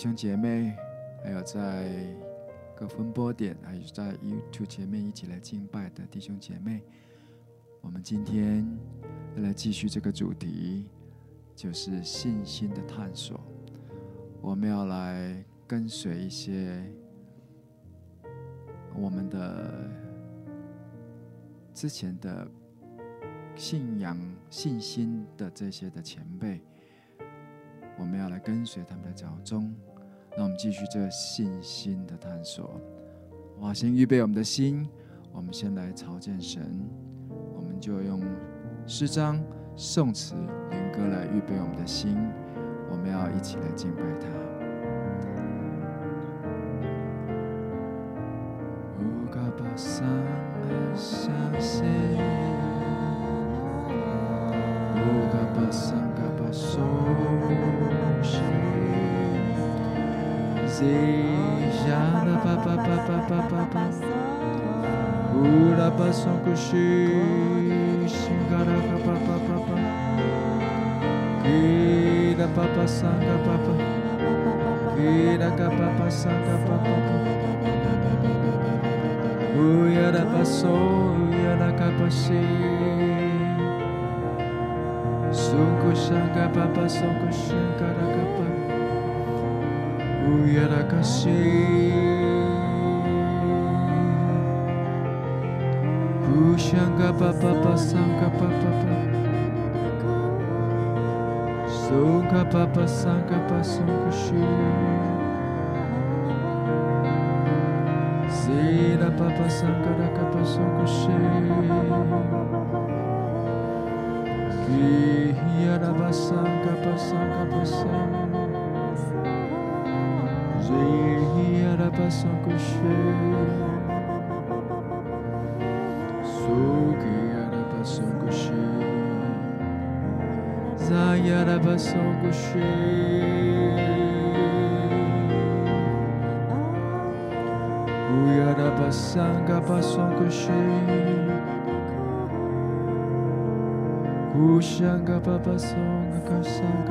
弟兄姐妹，还有在各分播点，还有在 YouTube 前面一起来敬拜的弟兄姐妹，我们今天要来继续这个主题，就是信心的探索。我们要来跟随一些我们的之前的信仰、信心的这些的前辈，我们要来跟随他们的脚踪。让我们继续这信心的探索。哇，先预备我们的心，我们先来朝见神。我们就用诗章、颂词、灵歌来预备我们的心。我们要一起来敬拜他。deseja. Ura bason kushi shingara papa papa kira papa sanga papa kira papa sanga papa uya da baso uya da kapashi sunku shanga papa sunku shingara papa Pushanga papa pasanga papa Songa papa sanga pasanga shi Zira papa sanga Seria la passion cochée Sogia la passion Zaya la passion cochée Ouya la pasanga passion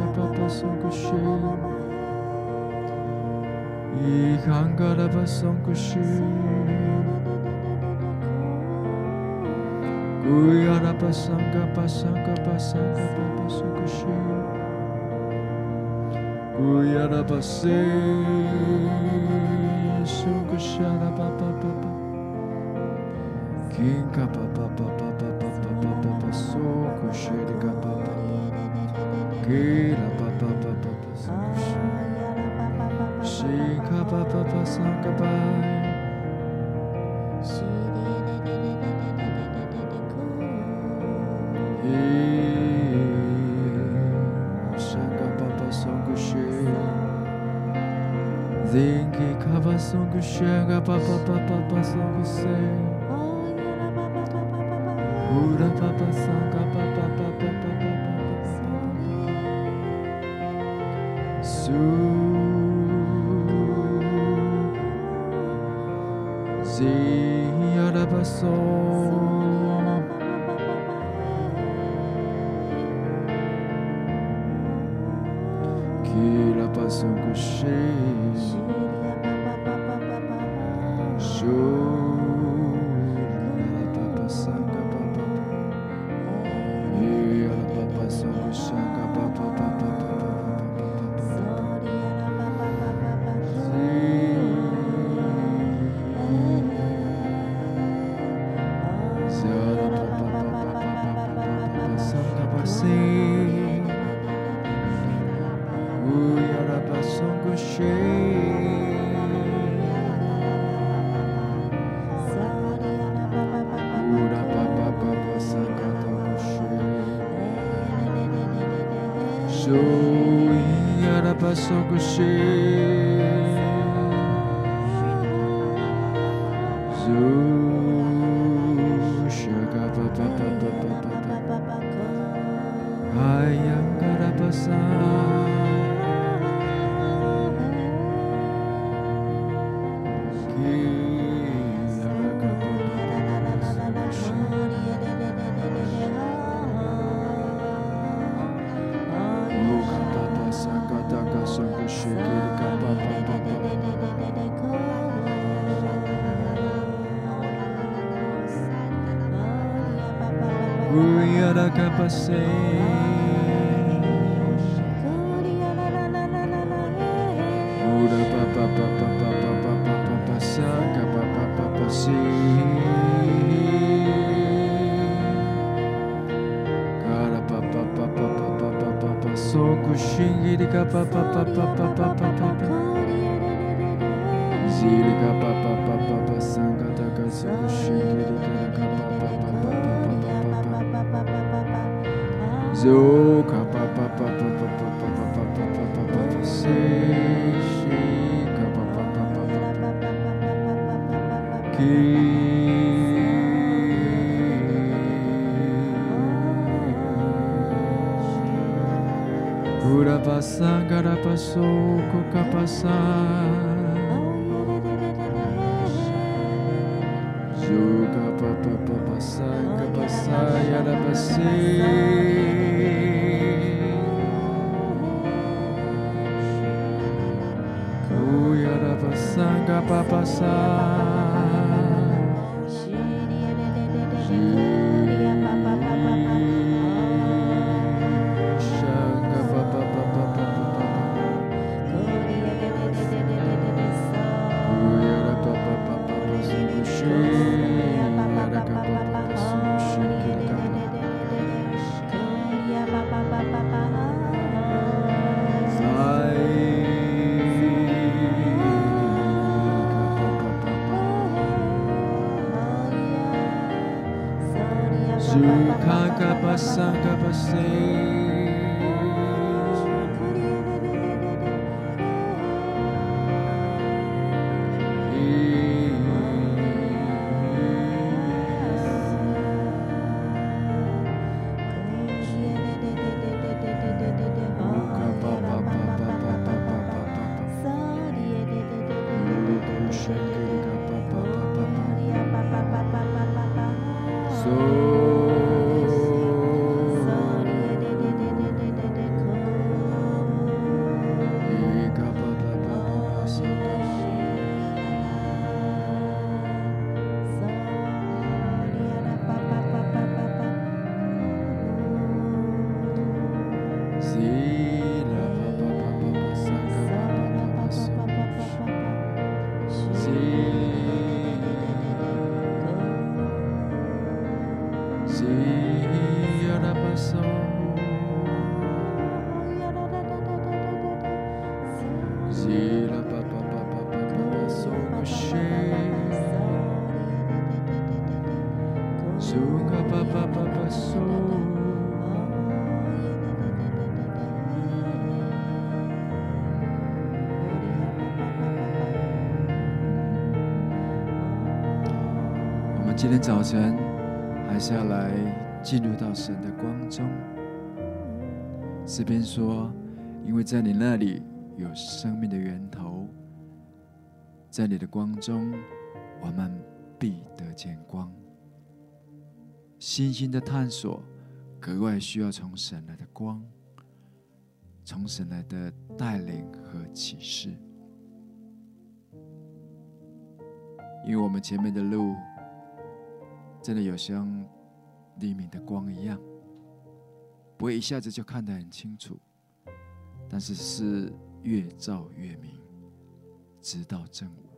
papa 이 한가라바 성구시 구야라바 상가바 상가바 상가바 성구시 구야라바 세 성구샤라바바바바 긴가바바바바 巴巴巴桑嘎巴，伊香嘎巴巴松古西，丁基卡巴松古西嘎巴巴巴巴巴 see la passion. Qui la passion 嘎 carapaçou, cocapaçar. Joga pa pa pa passar, capaçar, yara passei. Cuiara passar, capa passar. 今天早晨还是要来进入到神的光中。诗篇说：“因为在你那里有生命的源头，在你的光中，我们必得见光。”星星的探索格外需要从神来的光，从神来的带领和启示，因为我们前面的路。真的有像黎明的光一样，不会一下子就看得很清楚，但是是越照越明，直到正午。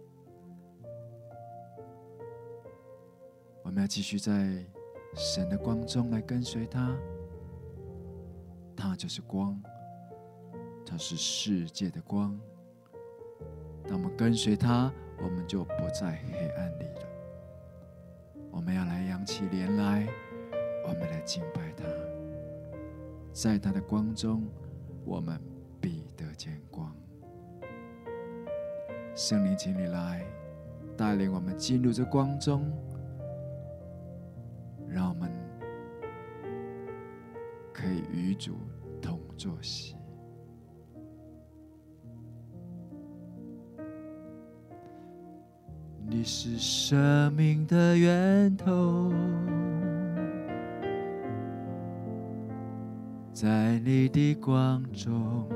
我们要继续在神的光中来跟随他，他就是光，他是世界的光。当我们跟随他，我们就不在黑暗里了。我们要来扬起脸来，我们来敬拜他，在他的光中，我们必得见光。圣灵，请你来带领我们进入这光中，让我们可以与主同坐席。你是生命的源头，在你的光中，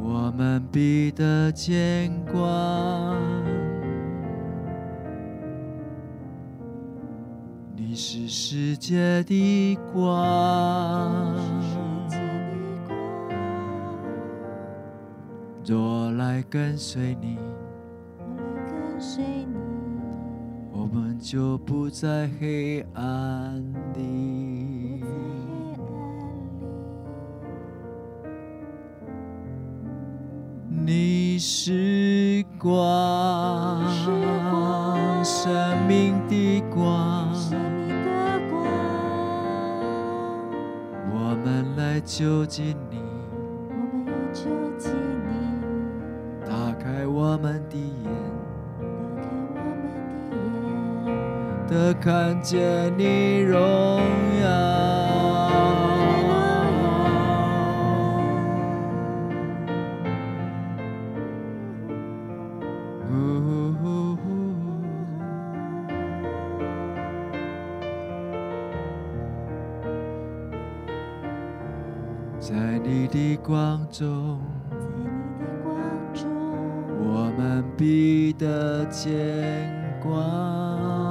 我们必得见光。你是世界的光，若来跟随你，就不在黑暗里。你是光，生命的光。我们来就近你，看见你荣耀。在你的光中，我们必得见光。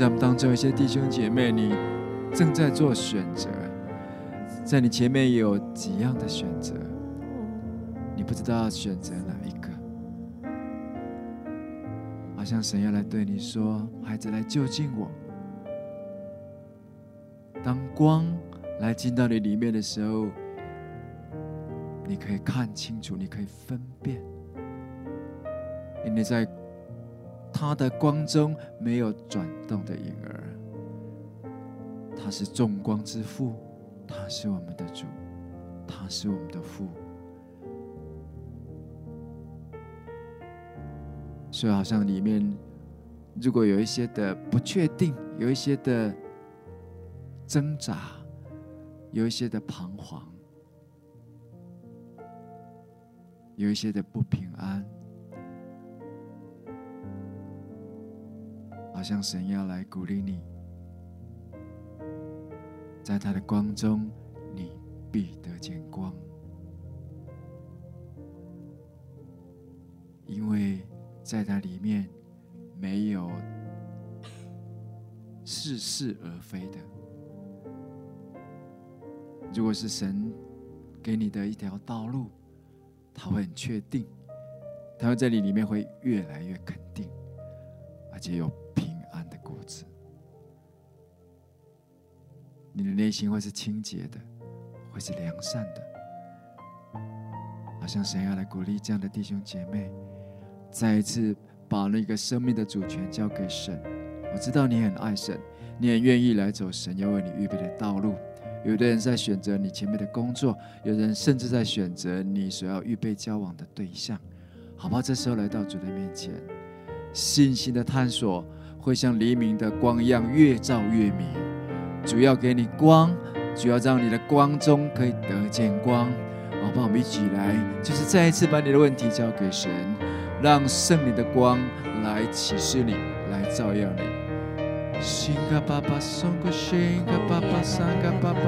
在我们当中，有些弟兄姐妹，你正在做选择，在你前面有几样的选择，你不知道选择哪一个。好像神要来对你说：“孩子，来就近我。”当光来进到你里面的时候，你可以看清楚，你可以分辨，因为在。他的光中没有转动的影儿，他是众光之父，他是我们的主，他是我们的父。所以，好像里面如果有一些的不确定，有一些的挣扎，有一些的彷徨，有一些的不平安。好像神要来鼓励你，在他的光中，你必得见光，因为在他里面没有似是而非的。如果是神给你的一条道路，他会很确定，他会在你里面会越来越肯定，而且有。内心会是清洁的，会是良善的，好像神要来鼓励这样的弟兄姐妹，再一次把那个生命的主权交给神。我知道你很爱神，你很愿意来走神要为你预备的道路。有的人在选择你前面的工作，有人甚至在选择你所要预备交往的对象。好不好？这时候来到主的面前，信心的探索会像黎明的光一样，越照越明。主要给你光，主要让你的光中可以得见光。好不好？我们一起来，就是再一次把你的问题交给神，让圣灵的光来启示你，来照耀你。新嘎巴巴送个新嘎巴巴三嘎巴巴，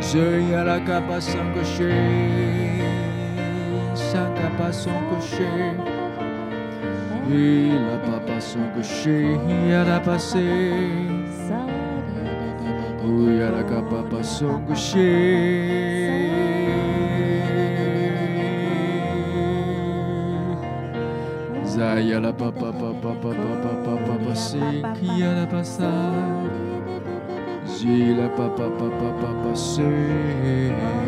这呀啦嘎巴送个新，三嘎巴送个新，伊啦巴巴送个新呀啦巴西。yalaga papa songo she Zaya la papa papa papa papa papa seki la pasa Zila papa papa papa se la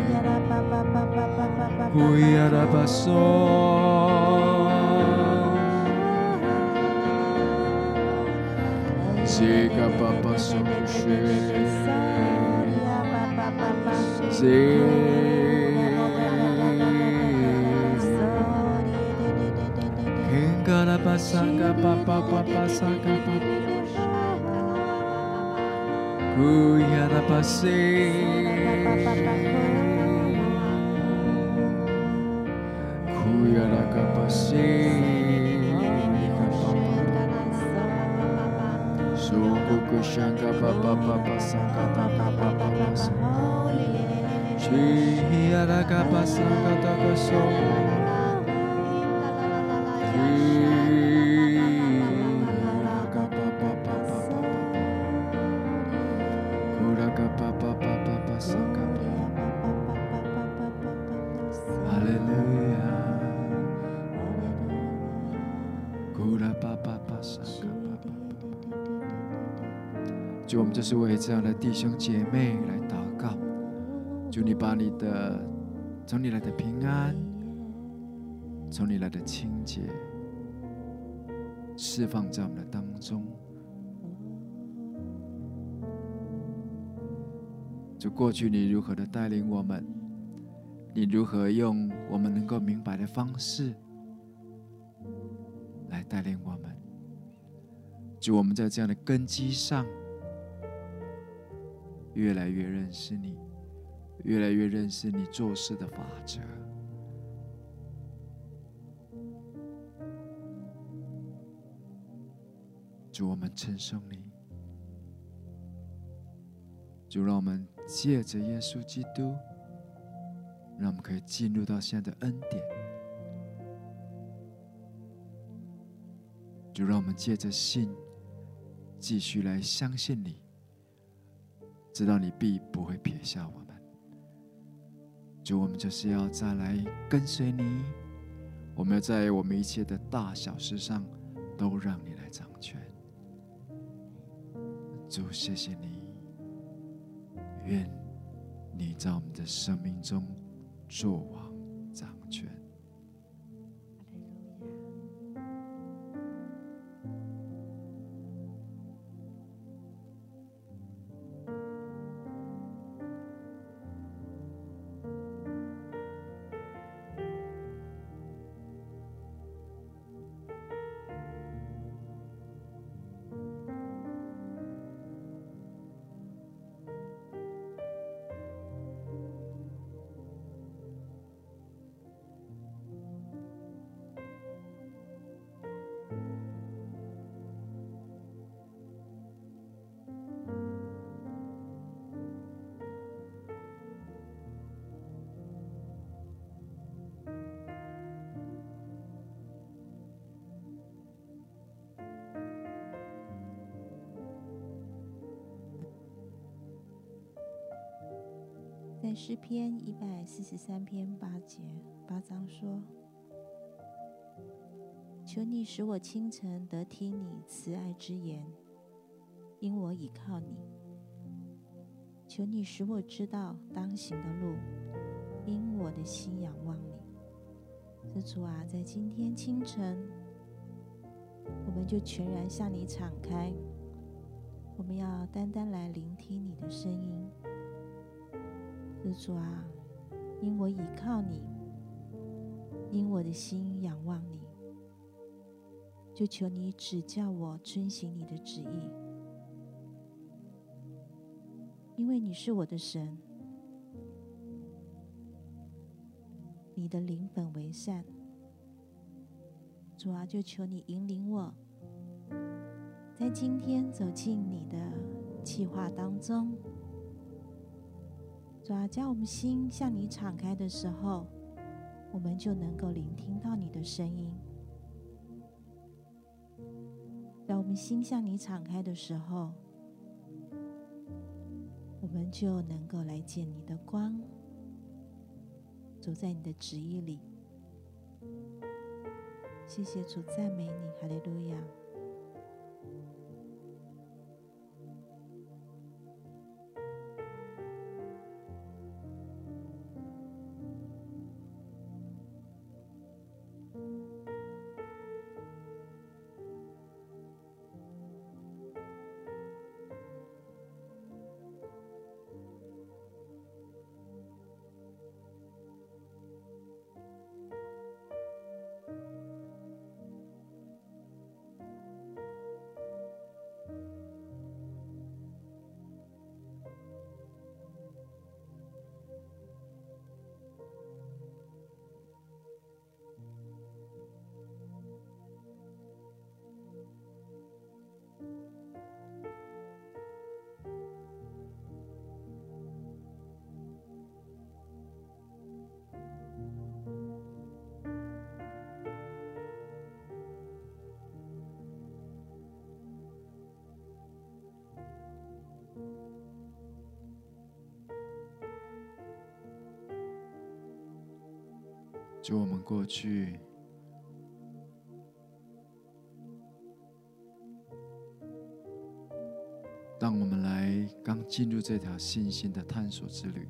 Zika papa so 萨，吉啦巴巴巴巴巴巴西，乌呀啦巴松。西嘎巴巴松雪，西。天嘎主，我们就是为这样的弟兄姐妹来祷告。主，你把你的从你来的平安，从你来的清洁，释放在我们的当中。就过去你如何的带领我们，你如何用我们能够明白的方式来带领我们。就，我们在这样的根基上。越来越认识你，越来越认识你做事的法则。主，我们称颂你。主，让我们借着耶稣基督，让我们可以进入到现在的恩典。主，让我们借着信，继续来相信你。知道你必不会撇下我们，主，我们就是要再来跟随你。我们要在我们一切的大小事上，都让你来掌权。主，谢谢你，愿你在我们的生命中作王掌权。在四十三篇八节八章说：“求你使我清晨得听你慈爱之言，因我倚靠你；求你使我知道当行的路，因我的心仰望你。”主啊，在今天清晨，我们就全然向你敞开，我们要单单来聆听你的声音。主啊，因我倚靠你，因我的心仰望你，就求你指教我遵行你的旨意，因为你是我的神，你的灵本为善。主啊，就求你引领我，在今天走进你的计划当中。主啊，将我们心向你敞开的时候，我们就能够聆听到你的声音。当我们心向你敞开的时候，我们就能够来见你的光，走在你的旨意里。谢谢主，赞美你，哈利路亚。主，我们过去。当我们来刚进入这条信心的探索之旅，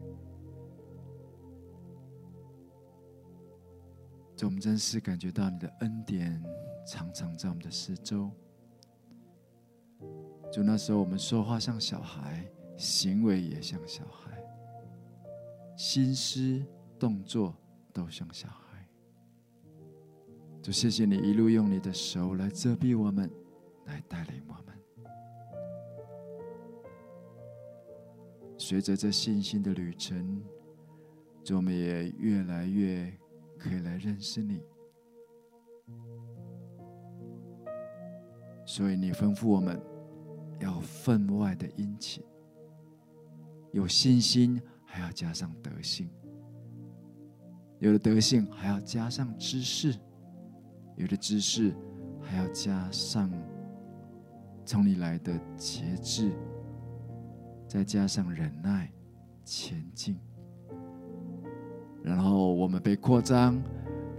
就我们真是感觉到你的恩典常常在我们的四周。就那时候我们说话像小孩，行为也像小孩，心思动作都像小孩。就谢谢你一路用你的手来遮蔽我们，来带领我们。随着这信心的旅程，我们也越来越可以来认识你。所以你吩咐我们要分外的殷勤，有信心还要加上德性，有了德性还要加上知识，有的知识还要加上从你来的节制。再加上忍耐，前进，然后我们被扩张，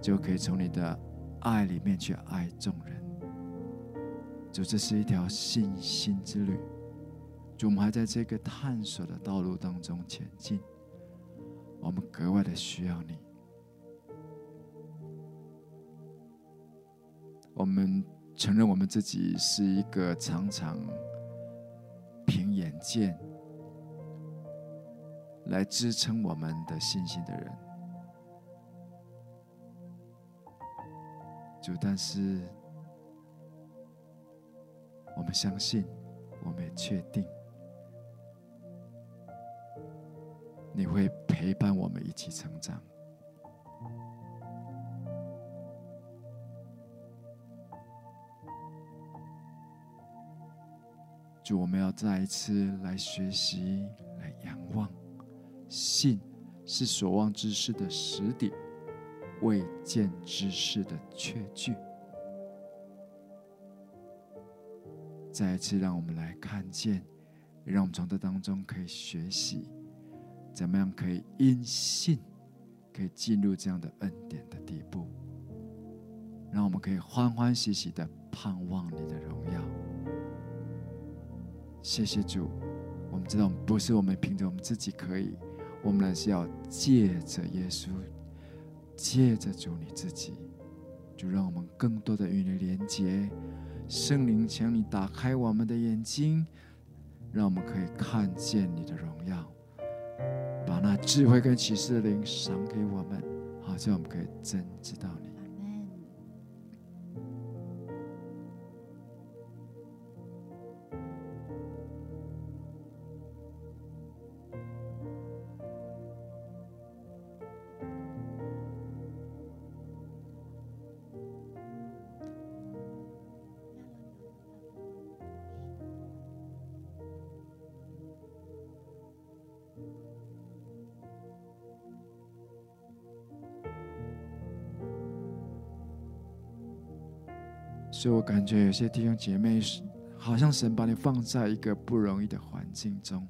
就可以从你的爱里面去爱众人。就这是一条信心之旅，就我们还在这个探索的道路当中前进，我们格外的需要你。我们承认我们自己是一个常常凭眼见。来支撑我们的信心的人，就，但是我们相信，我们也确定，你会陪伴我们一起成长。主，我们要再一次来学习，来仰望。信是所望之事的实底，未见之事的确据。再一次，让我们来看见，让我们从这当中可以学习，怎么样可以因信，可以进入这样的恩典的地步，让我们可以欢欢喜喜的盼望你的荣耀。谢谢主，我们知道，不是我们凭着我们自己可以。我们呢是要借着耶稣，借着主你自己，就让我们更多的与你连接。圣灵，请你打开我们的眼睛，让我们可以看见你的荣耀，把那智慧跟启示的灵赏给我们，好像我们可以真知道你。所以我感觉有些弟兄姐妹，好像神把你放在一个不容易的环境中。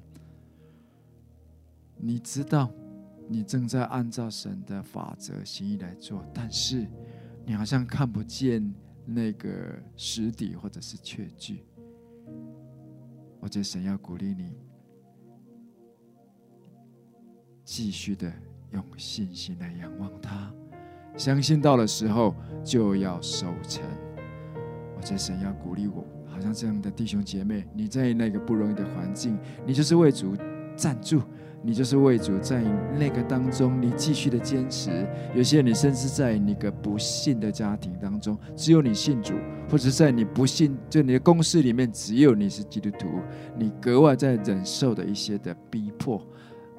你知道，你正在按照神的法则、心意来做，但是你好像看不见那个实底或者是确据。我觉得神要鼓励你，继续的用信心来仰望他，相信到的时候就要收成。我在神要鼓励我，好像这样的弟兄姐妹，你在那个不容易的环境，你就是为主站住，你就是为主在那个当中，你继续的坚持。有些你甚至在那个不信的家庭当中，只有你信主，或者在你不信，就你的公司里面只有你是基督徒，你格外在忍受的一些的逼迫。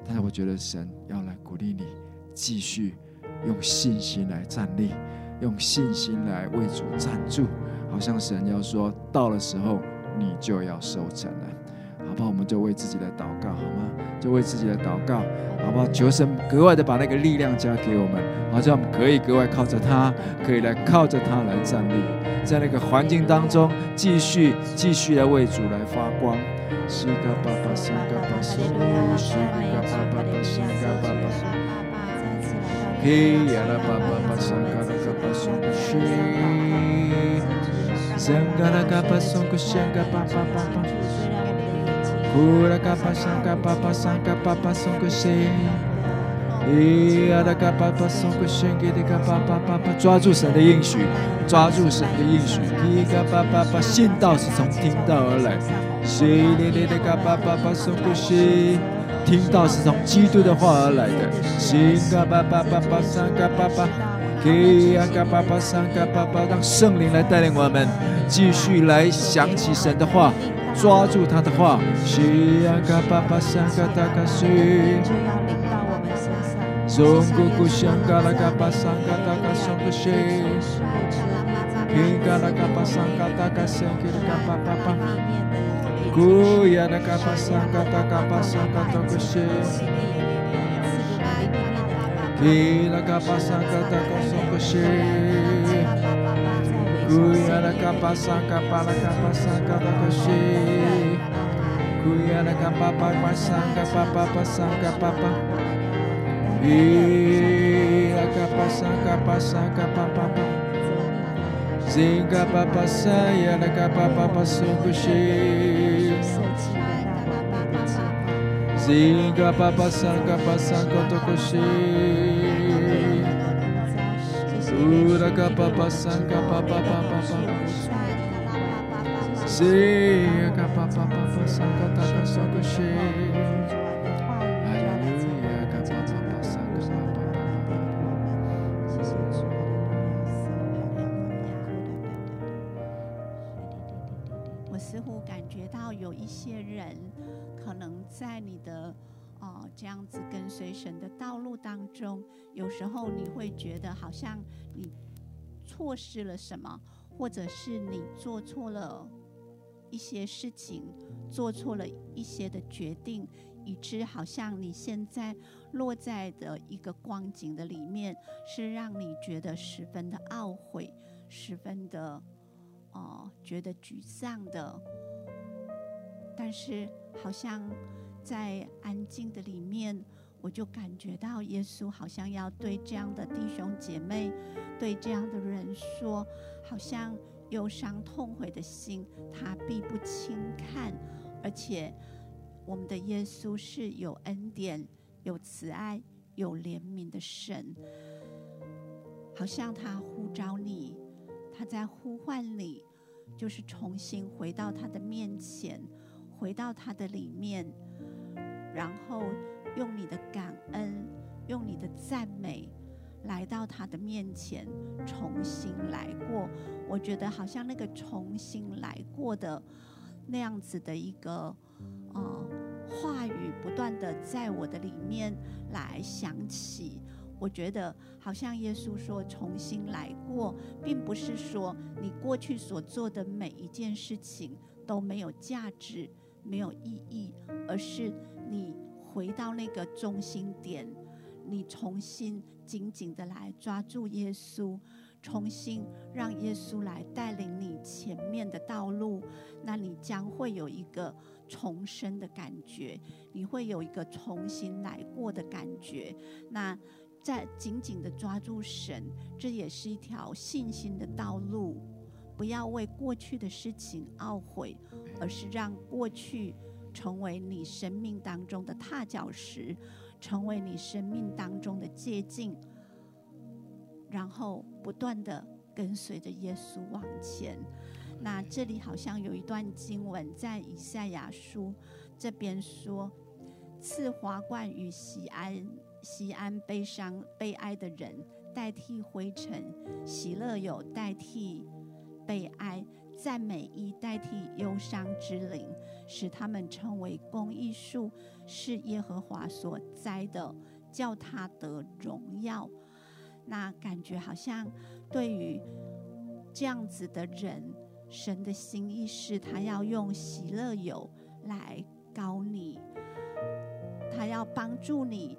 但是我觉得神要来鼓励你，继续用信心来站立，用信心来为主站住。好像神要说，到了时候，你就要收成了，好不好？我们就为自己的祷告，好吗？就为自己的祷告，好不好？求神格外的把那个力量加给我们，好像我们可以格外靠着他，可以来靠着他来站立，在那个环境当中，继续继续来为主来发光。桑嘎啦嘎巴松个香嘎巴巴巴巴，呼啦嘎巴桑嘎巴巴桑嘎巴巴松个西，嘿呀啦嘎巴巴松个香给的嘎巴巴巴巴，抓住神的应许，抓住神的应许，嘿嘎巴巴巴，信道是从听道而来，西哩哩的嘎巴巴巴松个西。听到是从基督的话而来的，心嘎巴巴巴巴，三嘎巴巴，给呀嘎巴巴，三嘎巴巴，让圣灵来带领我们，继续来想起神的话，抓住他的话，西呀嘎巴巴，三嘎达嘎西，中古古香嘎拉嘎巴，三嘎达嘎松个西，平嘎拉嘎我似乎感觉到有一些人。可能在你的哦这样子跟随神的道路当中，有时候你会觉得好像你错失了什么，或者是你做错了一些事情，做错了一些的决定，以致好像你现在落在的一个光景的里面，是让你觉得十分的懊悔，十分的哦觉得沮丧的。但是，好像在安静的里面，我就感觉到耶稣好像要对这样的弟兄姐妹，对这样的人说，好像忧伤痛悔的心，他必不轻看。而且，我们的耶稣是有恩典、有慈爱、有怜悯的神，好像他呼召你，他在呼唤你，就是重新回到他的面前。回到他的里面，然后用你的感恩，用你的赞美，来到他的面前，重新来过。我觉得好像那个重新来过的那样子的一个呃话语，不断的在我的里面来响起。我觉得好像耶稣说重新来过，并不是说你过去所做的每一件事情都没有价值。没有意义，而是你回到那个中心点，你重新紧紧的来抓住耶稣，重新让耶稣来带领你前面的道路，那你将会有一个重生的感觉，你会有一个重新来过的感觉。那再紧紧的抓住神，这也是一条信心的道路。不要为过去的事情懊悔，而是让过去成为你生命当中的踏脚石，成为你生命当中的捷径，然后不断的跟随着耶稣往前。那这里好像有一段经文在以赛亚书这边说：“赐华冠与锡安，锡安悲伤悲哀的人代替灰尘，喜乐有代替。”悲哀，赞美以代替忧伤之灵，使他们成为公益树，是耶和华所栽的，叫他得荣耀。那感觉好像对于这样子的人，神的心意是他要用喜乐油来膏你，他要帮助你，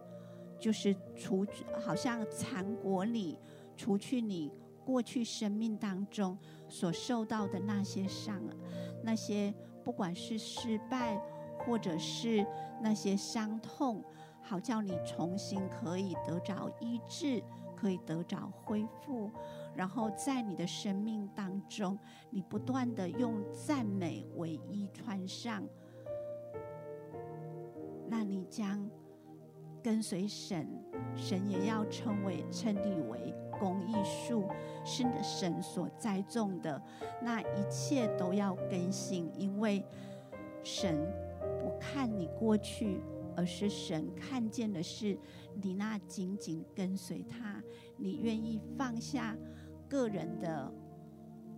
就是除好像缠裹你，除去你。过去生命当中所受到的那些伤，那些不管是失败，或者是那些伤痛，好叫你重新可以得着医治，可以得着恢复。然后在你的生命当中，你不断的用赞美为衣穿上，那你将跟随神，神也要称为称你为公义树，是你的神所栽种的，那一切都要更新，因为神不看你过去，而是神看见的是你那紧紧跟随他，你愿意放下个人的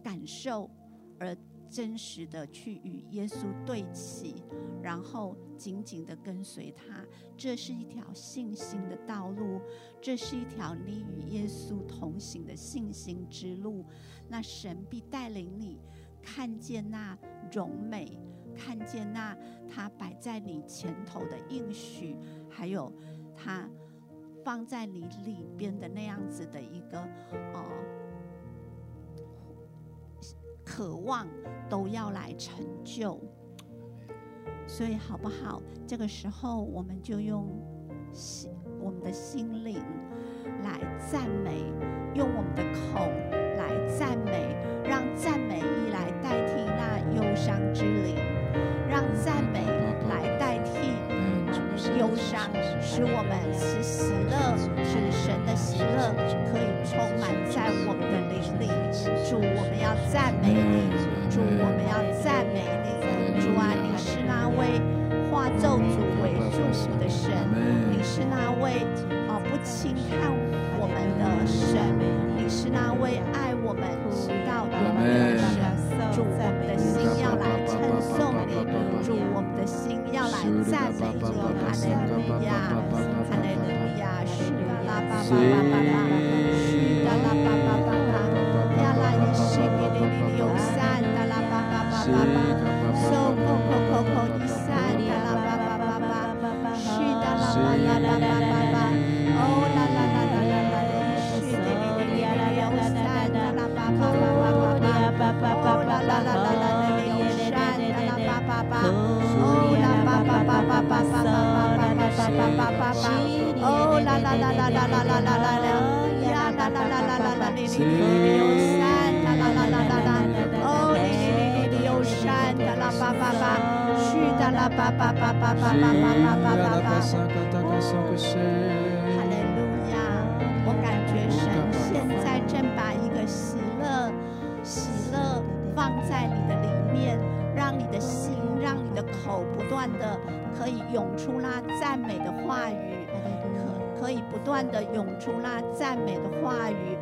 感受，而真实的去与耶稣对齐，然后紧紧的跟随他。这是一条信心的道路，这是一条你与耶稣同行的信心之路。那神必带领你看见那荣美，看见那他摆在你前头的应许，还有他放在你里边的那样子的一个哦。渴望都要来成就，所以好不好？这个时候，我们就用心，我们的心灵来赞美，用我们的口来赞美，让赞美意来代替那忧伤之灵，让赞美来代替忧伤，使我们使喜乐，使神的喜乐可以充满在我们的灵里。主，赞美你。主，我们要赞美你。主啊，你是那位化咒诅为祝福的神，你是那位啊不轻看我们的神，你是那位爱我们直到永远的神。主，我们的心要来称颂你。主，我们的心要来赞美你。哈利路亚，哈利路亚，是的啦，巴巴 Oh la la la la la la la la la la la la la la la la la 哈利路亚！我感觉神现在正把一个喜乐、喜乐放在你的里面，让你的心、让你的口不断的可以涌出那赞美的话语，可以不断的涌出那赞美的话语。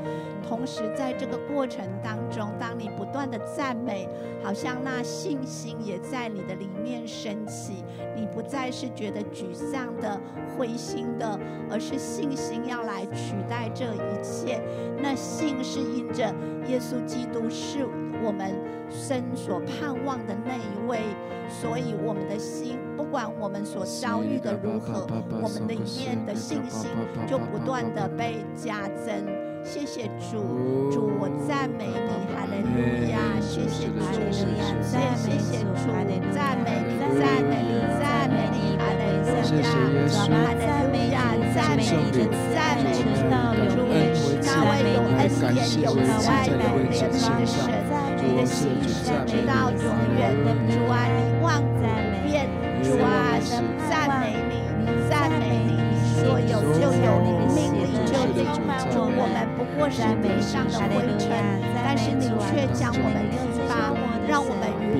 同时，在这个过程当中，当你不断的赞美，好像那信心也在你的里面升起。你不再是觉得沮丧的、灰心的，而是信心要来取代这一切。那信是因着耶稣基督是我们生所盼望的那一位，所以我们的心，不管我们所遭遇的如何，我们里面的信心就不断的被加增。谢谢主，主我赞美你，哈利路亚！谢谢主，谢谢主，赞美你，赞美你，赞美你，哈利路亚！哈利路亚！赞美主，赞美主，主你是那位有恩典、有慈爱、有怜悯的神，你的心是直到永远。主啊，你万古不变，主啊，赞美你，赞美你，你说有就有，你命里就充满，我们不过是地上的灰尘，但是你却将我们，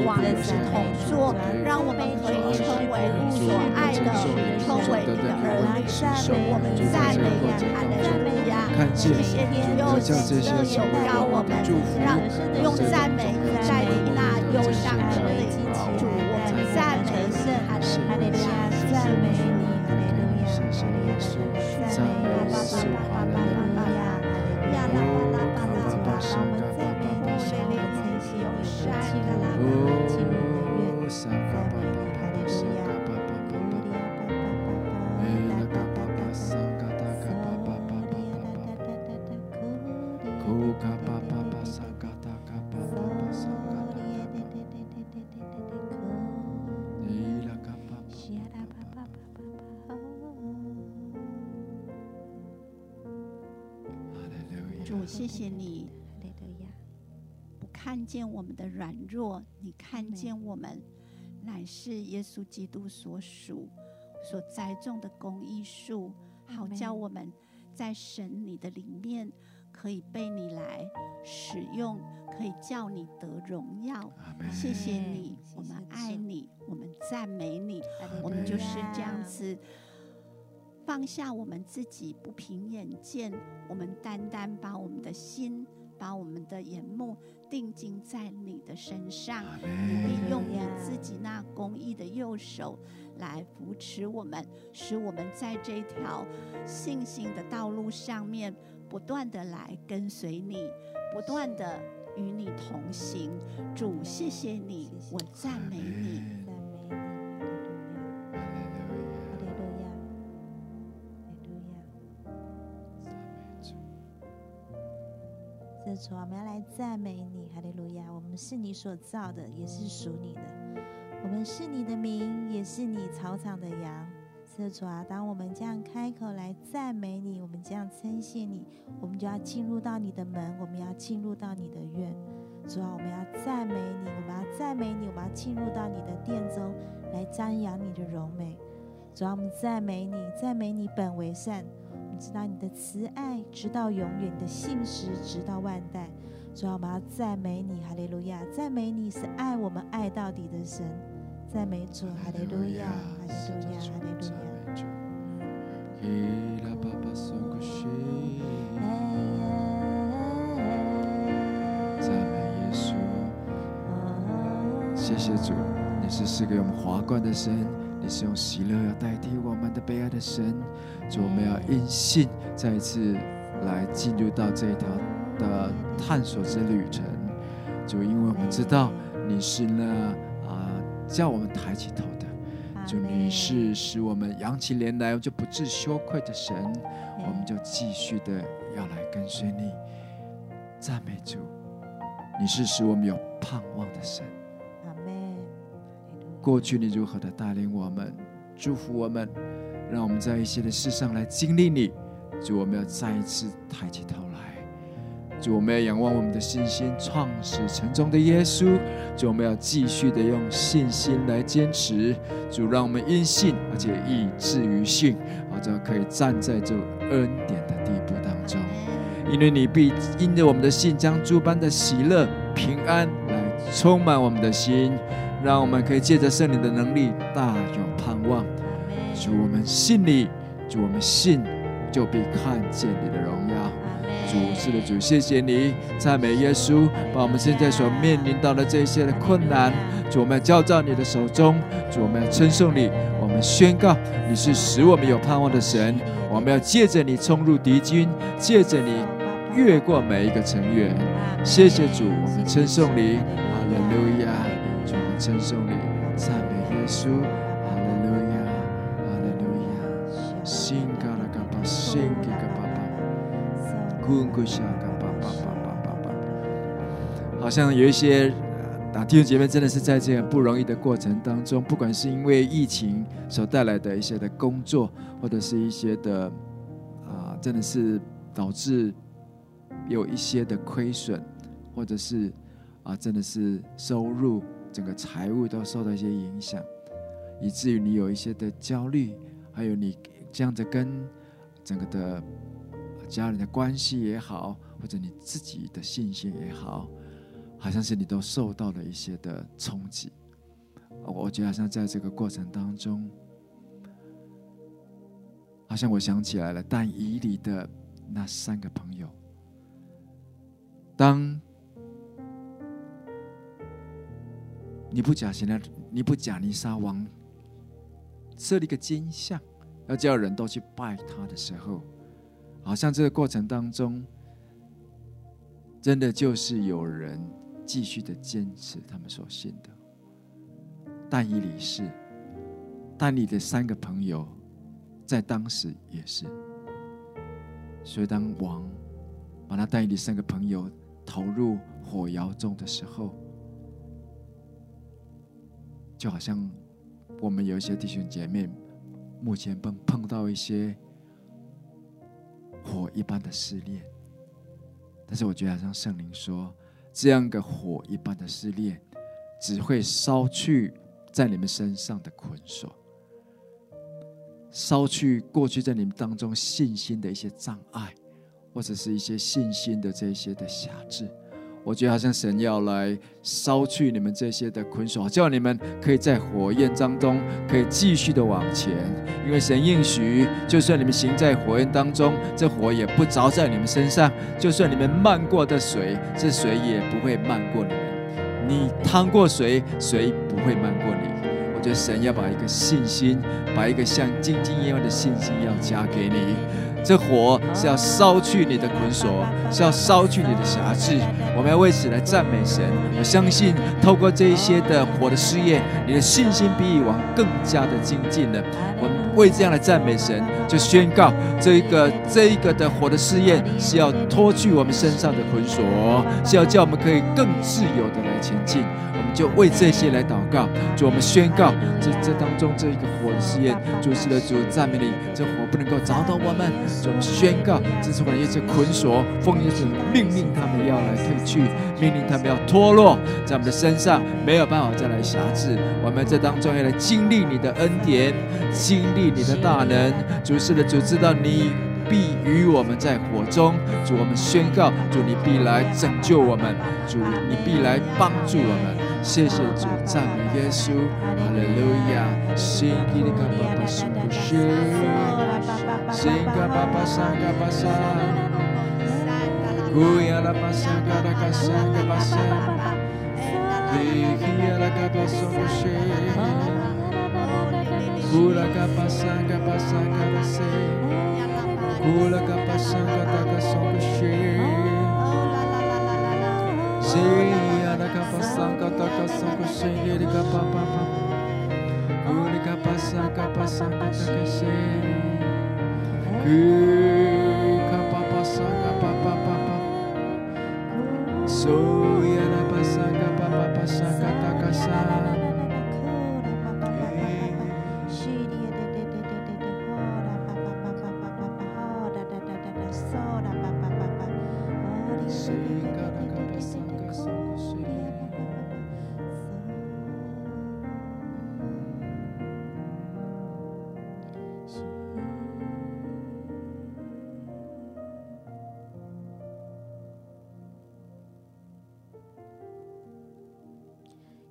王的子同坐，让我们可以称为父所爱的，称为你的儿女。神，我们赞美你，阿美。看见，就将这些成为我们祝，让用赞美带领那忧伤的人。主，我们赞美你，阿门。赞美你，阿门。赞美耶，赞美阿爸爸爸爸爸爸呀，呀啦啦啦啦，我们赞美你，圣美，你是。主，谢谢你，不看见我们的软弱，你看见我们乃是耶稣基督所属、所栽种的公益树，好叫我们在神你的里面可以被你来使用，可以叫你得荣耀。谢谢你，我们爱你，我们赞美你，我们就是这样子。放下我们自己不凭眼见，我们单单把我们的心、把我们的眼目定睛在你的身上。你会用你自己那公义的右手来扶持我们，使我们在这条信心的道路上面不断的来跟随你，不断的与你同行。主，谢谢你，我赞美你。主，我们要来赞美你，哈利路亚！我们是你所造的，也是属你的。我们是你的名，也是你草场的羊。是主啊，当我们这样开口来赞美你，我们这样称谢你，我们就要进入到你的门，我们要进入到你的院。主啊，我们要赞美你，我们要赞美你，我们要进入到你的殿中来瞻仰你的荣美。主啊，我们赞美你，赞美你本为善。知道你的慈爱直到永远，你的信实直到万代。主啊，我们要赞美你，哈利路亚！赞美你是爱我们爱到底的神。赞美主，哈利路亚，哈利路亚，哈利路亚。赞美耶稣，谢谢主，你是赐给我们华冠的神。是用喜乐要代替我们的悲哀的神，主，我们要因信再一次来进入到这一条的探索之旅程。就，因为我们知道你是那啊叫我们抬起头的，就，你是使我们扬起脸来就不致羞愧的神，我们就继续的要来跟随你，赞美主，你是使我们有盼望的神。过去你如何的带领我们，祝福我们，让我们在一些的事上来经历你。主，我们要再一次抬起头来。主，我们要仰望我们的信心创始成终的耶稣。主，我们要继续的用信心来坚持。主，让我们因信而且以至于信，好像可以站在这恩典的地步当中。因为你必因着我们的信，将诸般的喜乐平安来充满我们的心。让我们可以借着圣灵的能力，大有盼望。主，我们信你，主，我们信，就必看见你的荣耀。主，是的，主，谢谢你，赞美耶稣，把我们现在所面临到的这些的困难，主，我们要交到你的手中。主，我们要称颂你，我们宣告你是使我们有盼望的神。我们要借着你冲入敌军，借着你越过每一个成员。谢谢主，我们称颂你，哈利路亚。称颂你，赞美耶稣，哈利路亚，哈利路亚。新嘎拉嘎巴，新吉嘎巴巴，古古夏嘎巴巴巴巴巴巴。好像有一些啊弟兄姐妹真的是在这样不容易的过程当中，不管是因为疫情所带来的一些的工作，或者是一些的啊，真的是导致有一些的亏损，或者是啊，真的是收入。整个财务都受到一些影响，以至于你有一些的焦虑，还有你这样子跟整个的家人的关系也好，或者你自己的信心也好，好像是你都受到了一些的冲击。我觉得好像在这个过程当中，好像我想起来了，但以理的那三个朋友，当。尼布甲现在，尼布甲尼撒王设立一个金像，要叫人都去拜他的时候，好像这个过程当中，真的就是有人继续的坚持他们所信的。但以理是，但你的三个朋友，在当时也是。所以当王把他但以理三个朋友投入火窑中的时候，就好像我们有一些弟兄姐妹，目前碰碰到一些火一般的试炼，但是我觉得好像圣灵说，这样个火一般的试炼，只会烧去在你们身上的捆锁，烧去过去在你们当中信心的一些障碍，或者是一些信心的这些的瑕疵。我觉得好像神要来烧去你们这些的捆锁，叫你们可以在火焰当中可以继续的往前，因为神应许，就算你们行在火焰当中，这火也不着在你们身上；就算你们漫过的水，这水也不会漫过你们。你趟过水，水不会漫过你。我觉得神要把一个信心，把一个像精金一样的信心要加给你。这火是要烧去你的捆锁，是要烧去你的辖制。我们要为此来赞美神。我相信透过这一些的火的试验，你的信心比以往更加的精进了。我们为这样的赞美神，就宣告这一个这一个的火的试验是要脱去我们身上的捆锁，是要叫我们可以更自由的来前进。就为这些来祷告，主，我们宣告这这当中这一个火的试验，主是的主赞美你，这火不能够找到我们。主，我们宣告这是我们一直捆锁，奉耶稣命令他们要来退去，命令他们要脱落，在我们的身上没有办法再来辖制。我们这当中要来经历你的恩典，经历你的大能。主是的主知道你。必与我们在火中，主，我们宣告，主，你必来拯救我们，主，你必来帮助我们。谢谢主，赞美耶稣，哈利路亚。新基利卡巴巴苏古谢，新卡巴巴桑卡巴桑，古亚拉巴桑卡拉卡桑卡巴桑，利希亚拉卡巴苏古谢，古拉卡巴桑卡巴桑卡拉西，巴，呼里嘎巴桑嘎巴桑嘎达嘎西，呼嘎巴巴桑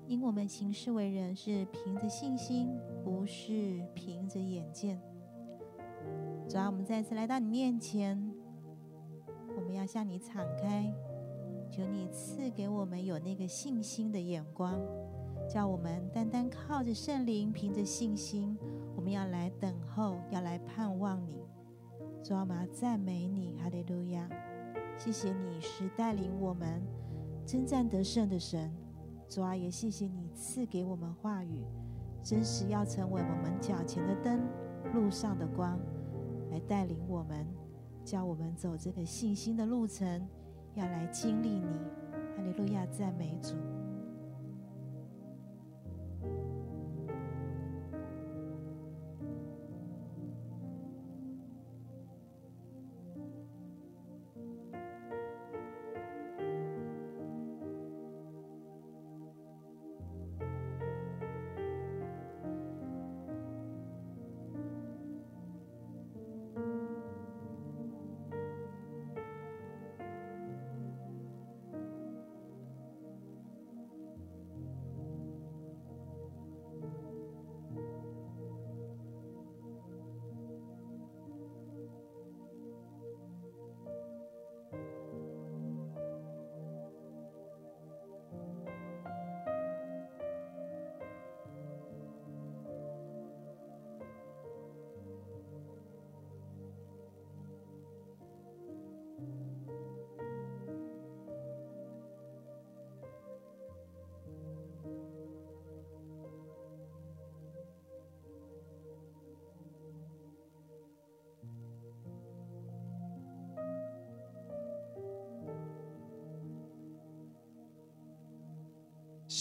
因我们行事为人是凭着信心，不是凭着眼见。主啊，我们再次来到你面前，我们要向你敞开，求你赐给我们有那个信心的眼光，叫我们单单靠着圣灵，凭着信心，我们要来等候，要来盼望你。主啊，我们要赞美你，哈利路亚！谢谢你是带领我们征战得胜的神。主啊，也谢谢你赐给我们话语，真实要成为我们脚前的灯，路上的光，来带领我们，教我们走这个信心的路程，要来经历你。哈利路亚，赞美主。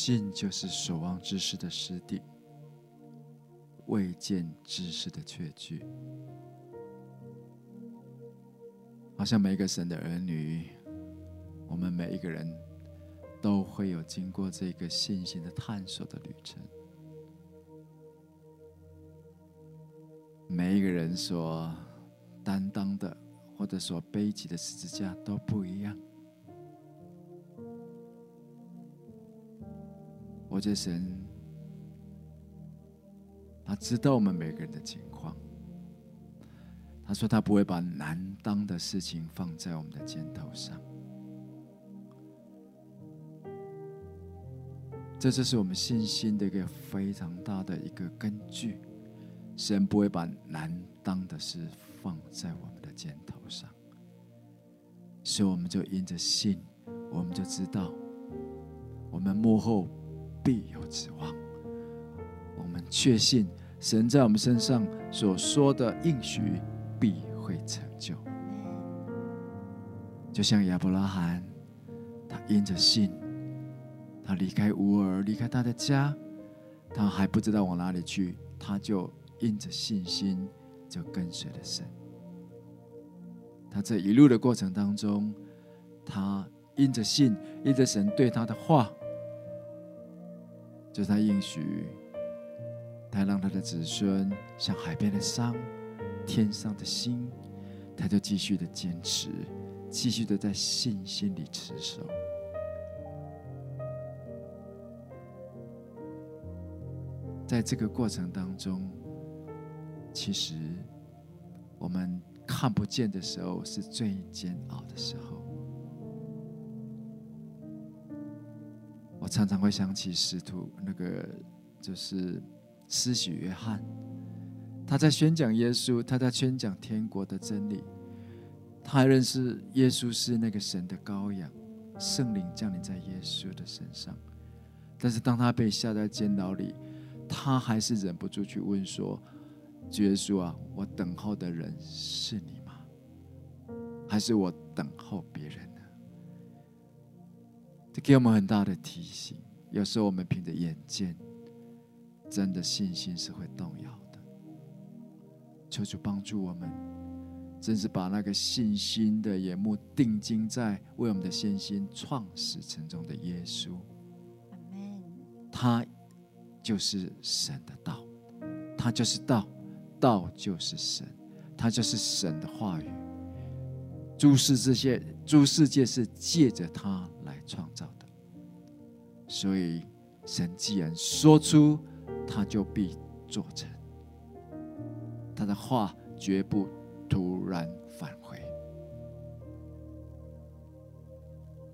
信就是所望之事的实底，未见之事的确据。好像每个神的儿女，我们每一个人都会有经过这个信心的探索的旅程。每一个人所担当的，或者所背起的十字架都不一样。我这神，他知道我们每个人的情况。他说他不会把难当的事情放在我们的肩头上。这就是我们信心的一个非常大的一个根据。神不会把难当的事放在我们的肩头上，所以我们就因着信，我们就知道，我们幕后必有指望。我们确信神在我们身上所说的应许必会成就。就像亚伯拉罕，他因着信，他离开乌尔，离开他的家，他还不知道往哪里去，他就。因着信心，就跟随了神。他这一路的过程当中，他因着信，因着神对他的话，就是他应许，他让他的子孙像海边的沙，天上的星，他就继续的坚持，继续的在信心里持守。在这个过程当中。其实，我们看不见的时候是最煎熬的时候。我常常会想起使徒那个，就是施洗约翰，他在宣讲耶稣，他在宣讲天国的真理，他还认识耶稣是那个神的羔羊，圣灵降临在耶稣的身上。但是当他被下在监牢里，他还是忍不住去问说。耶稣啊，我等候的人是你吗？还是我等候别人？这给我们很大的提醒。有时候我们凭着眼见，真的信心是会动摇的。求主帮助我们，真是把那个信心的眼目定睛在为我们的信心创始成终的耶稣。他就是神的道，他就是道。道就是神，他就是神的话语。注视这些诸世界是借着他来创造的，所以神既然说出，他就必做成。他的话绝不突然返回。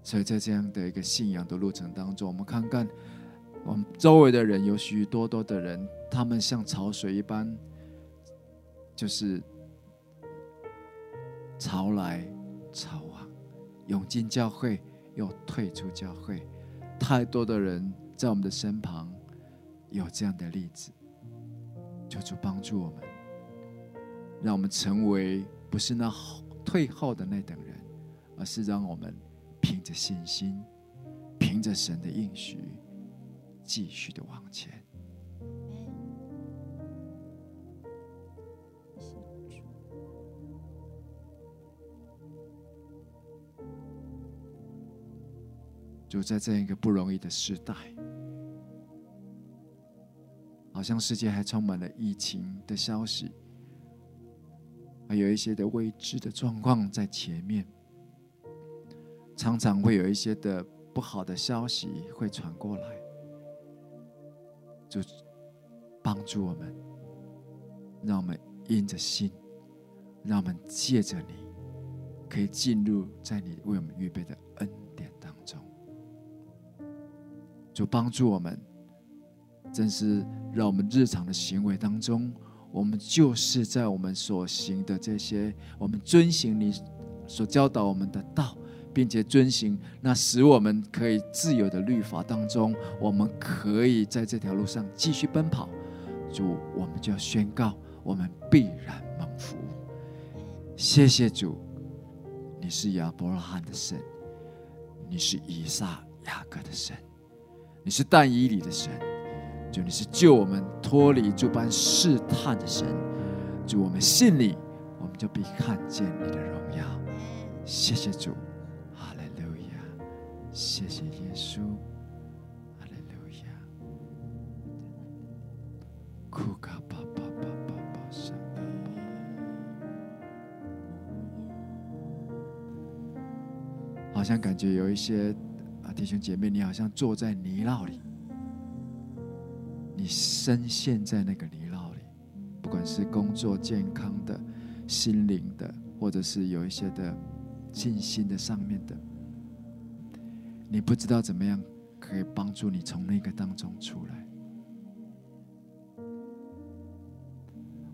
所以在这样的一个信仰的路程当中，我们看看我们周围的人，有许许多多的人，他们像潮水一般。就是潮来潮，涌进教会又退出教会，太多的人在我们的身旁有这样的例子，求主帮助我们，让我们成为不是那退后的那等人，而是让我们凭着信心，凭着神的应许，继续的往前。就在这样一个不容易的时代，好像世界还充满了疫情的消息，还有一些的未知的状况在前面，常常会有一些的不好的消息会传过来，就帮助我们，让我们因着心，让我们借着你，可以进入在你为我们预备的恩。就帮助我们，真是让我们日常的行为当中，我们就是在我们所行的这些，我们遵行你所教导我们的道，并且遵行那使我们可以自由的律法当中，我们可以在这条路上继续奔跑。主，我们就要宣告，我们必然蒙福。谢谢主，你是亚伯拉罕的神，你是以撒、雅各的神。你是但以理的神，主，你是救我们脱离诸般试探的神，主，我们信你，我们就必看见你的荣耀。谢谢主，哈利路亚。谢谢耶稣，哈利路亚。库卡巴巴巴巴巴圣好像感觉有一些弟兄姐妹，你好像坐在泥淖里，你深陷在那个泥淖里，不管是工作、健康的、心灵的，或者是有一些的信心的上面的。你不知道怎么样可以帮助你从那个当中出来。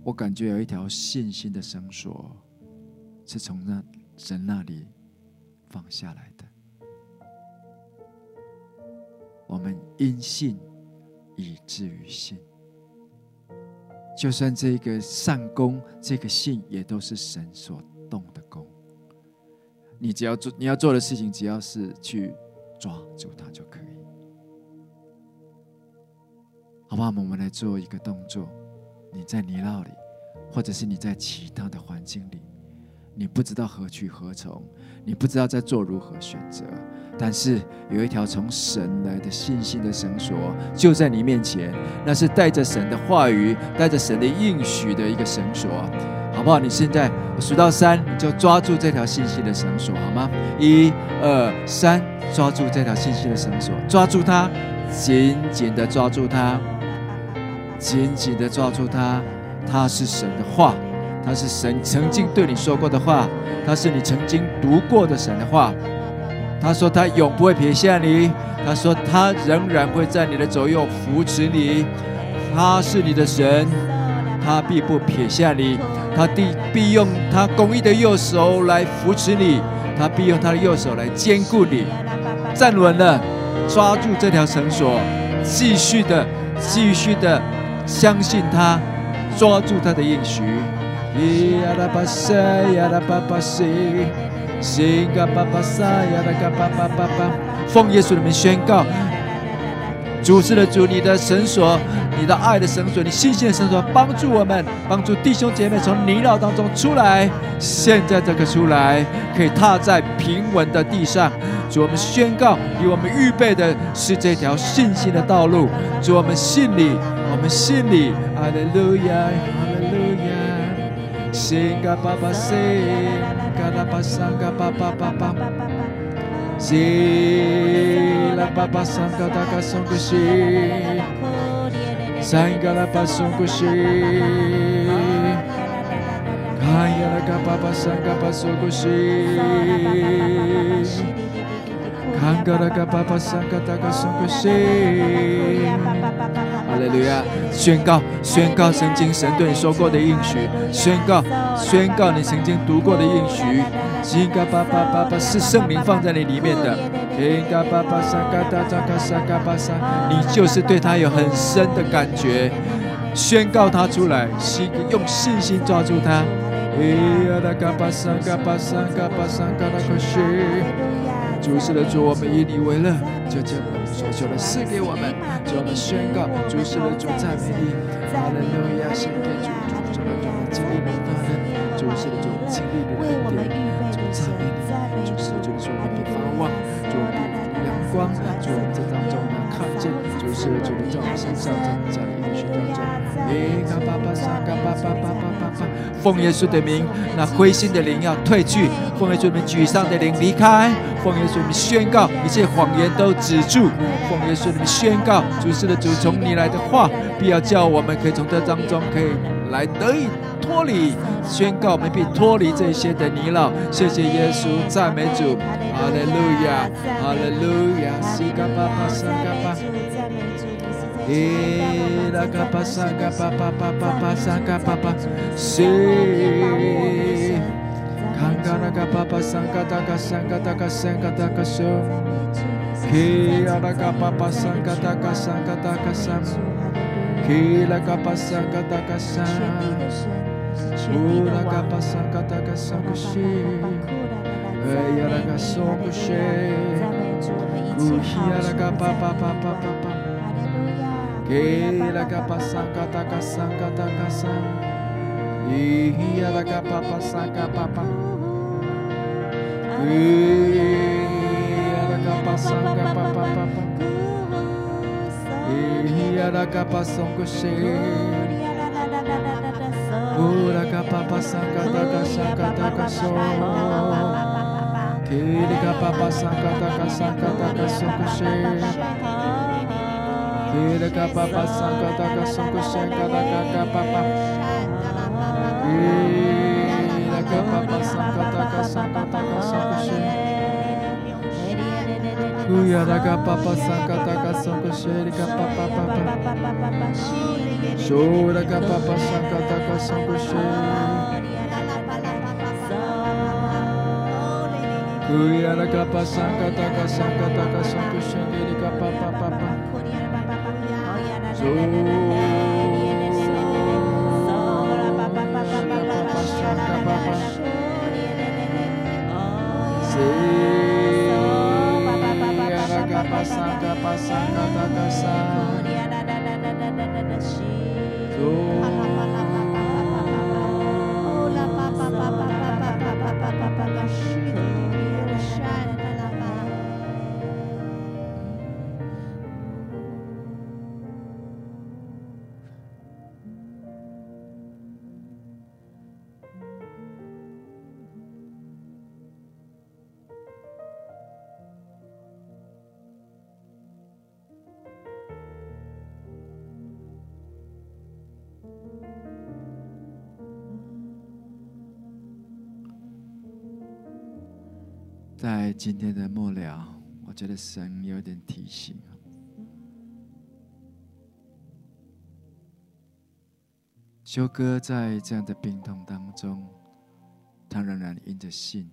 我感觉有一条信心的绳索是从那神那里放下来我们因信以至于信，就算这个善功，这个信也都是神所动的功。你只要做你要做的事情，只要是去。抓住它就可以，好不好？我们来做一个动作。你在泥淖里，或者是你在其他的环境里，你不知道何去何从，你不知道在做如何选择。但是有一条从神来的信心的绳索，就在你面前，那是带着神的话语、带着神的应许的一个绳索。好不好？你现在数到三，你就抓住这条信息的绳索，好吗？一、二、三，抓住这条信息的绳索，抓住它，紧紧的抓住它，紧紧的抓住它。它是神的话，它是神曾经对你说过的话，它是你曾经读过的神的话。他说他永不会撇下你，他说他仍然会在你的左右扶持你。他是你的神，他必不撇下你。他必必用他公义的右手来扶持你，他必用他的右手来坚固你。站稳了，抓住这条绳索，继续的、继续的相信他，抓住他的应许。奉耶稣的名宣告。主是的主，你的绳索，你的爱的绳索，你信心的绳索，帮助我们，帮助弟兄姐妹从泥淖当中出来。现在这个出来，可以踏在平稳的地上。主，我们宣告，给我们预备的是这条信心的道路。主，我们信你，我们信你。哈利路亚，亚。圣嘎巴巴圣，嘎拉巴桑嘎巴巴巴巴。西拉巴巴桑嘎达嘎松古西，山哈利路亚！宣告，宣告曾经神对你说过的应许，宣告，宣告你曾经读过的应许。吉嘎巴巴巴巴是圣灵放在你里面的，吉嘎巴巴沙嘎达扎嘎沙嘎巴沙，你就是对他有很深的感觉，宣告他出来，信用信心抓住他。咿呀啦嘎巴沙嘎巴沙嘎巴沙嘎拉克西，主是的主，我们以你为乐，就将我们所求的赐给我们，就我们宣告，主是的主赞美你，哈利路亚，献给主，主是的主，经历你大能，主是的主，经历你的恩典。主赞美你，主是主，主我们的盼望，主我们的阳光，主我们在当中能看见，主是主的在我们身上，在你的身当中。奉耶稣的名，那灰心的灵要退去；奉耶稣的名，沮丧的灵离开；奉耶稣的名宣告，一切谎言都止住；奉耶稣的名宣告，主是的主，从你来的话，必要叫我们可以从这当中可以来得以。脱离，宣告我们必脱离这些的泥淖。谢谢耶稣，赞美主，哈利路亚，哈利路亚，西嘎巴巴沙嘎巴，伊拉嘎巴沙嘎巴巴巴巴巴沙嘎巴巴，西，康嘎拉嘎巴巴沙嘎达嘎沙嘎达嘎沙嘎达嘎沙，基阿拉嘎巴巴沙嘎达嘎沙嘎达嘎沙，基拉嘎巴沙嘎达嘎沙。乌拉嘎巴桑嘎达嘎桑古西，哎呀拉嘎桑古西，乌希呀拉嘎巴巴巴巴巴巴，给拉嘎巴桑嘎达嘎桑嘎达嘎桑，伊呀拉嘎巴巴桑嘎巴巴，伊呀拉嘎巴桑嘎巴巴巴巴，咿呀啦嘎巴松个西，呼啦嘎巴巴桑嘎达嘎桑嘎达嘎松，咿哩嘎巴巴桑嘎达嘎桑嘎达嘎松个西，咿哩嘎巴巴桑嘎达嘎松个西嘎达嘎嘎巴呜呀啦嘎巴巴桑嘎达嘎桑个西哩嘎巴巴巴巴，呜啦嘎巴巴桑嘎达嘎桑个西，呜呀在今天的末了，我觉得神有点提醒。修哥在这样的病痛当中，他仍然因着信，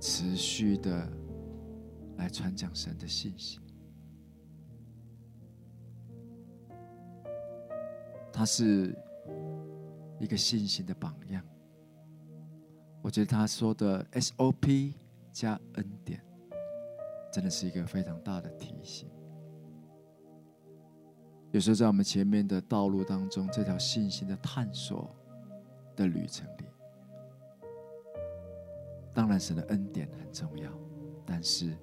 持续的来传讲神的信息。他是一个信心的榜样。我觉得他说的 SOP。加恩典，真的是一个非常大的提醒。有时候在我们前面的道路当中，这条信心的探索的旅程里，当然神的恩典很重要，但是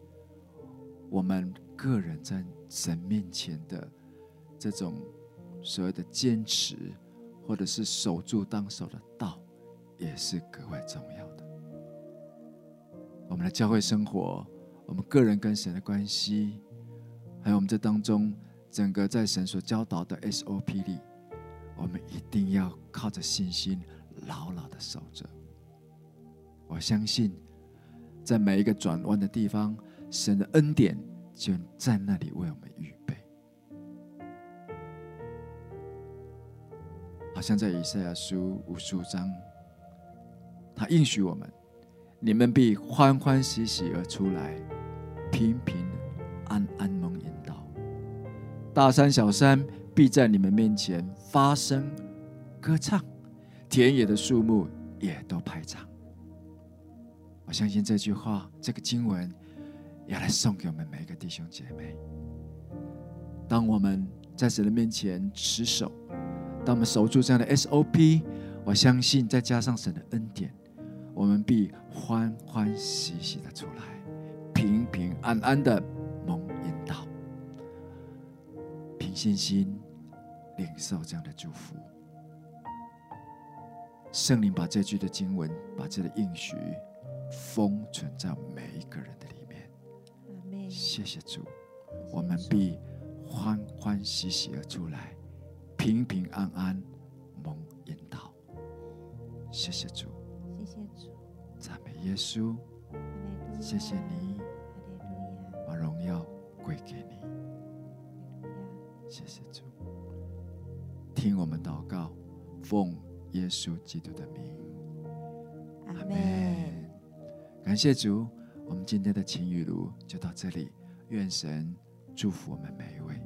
我们个人在神面前的这种所谓的坚持，或者是守住当守的道，也是格外重要。我们的教会生活，我们个人跟神的关系，还有我们这当中整个在神所教导的 SOP 里，我们一定要靠着信心牢牢的守着。我相信，在每一个转弯的地方，神的恩典就在那里为我们预备。好像在以赛亚书五十五章，他应许我们。你们必欢欢喜喜而出来，平平安安蒙引导。大山小山必在你们面前发声歌唱，田野的树木也都拍掌。我相信这句话，这个经文要来送给我们每一个弟兄姐妹。当我们在神的面前持守，当我们守住这样的 SOP，我相信再加上神的恩。我们必欢欢喜喜的出来，平平安安的蒙引导，凭信心领受这样的祝福。圣灵把这句的经文，把这个应许封存在每一个人的里面。谢谢主，我们必欢欢喜喜而出来，平平安安蒙引导。谢谢主。耶稣，谢谢你，把荣耀归给你。谢谢主，听我们祷告，奉耶稣基督的名，阿门。感谢主，我们今天的晴雨露就到这里，愿神祝福我们每一位。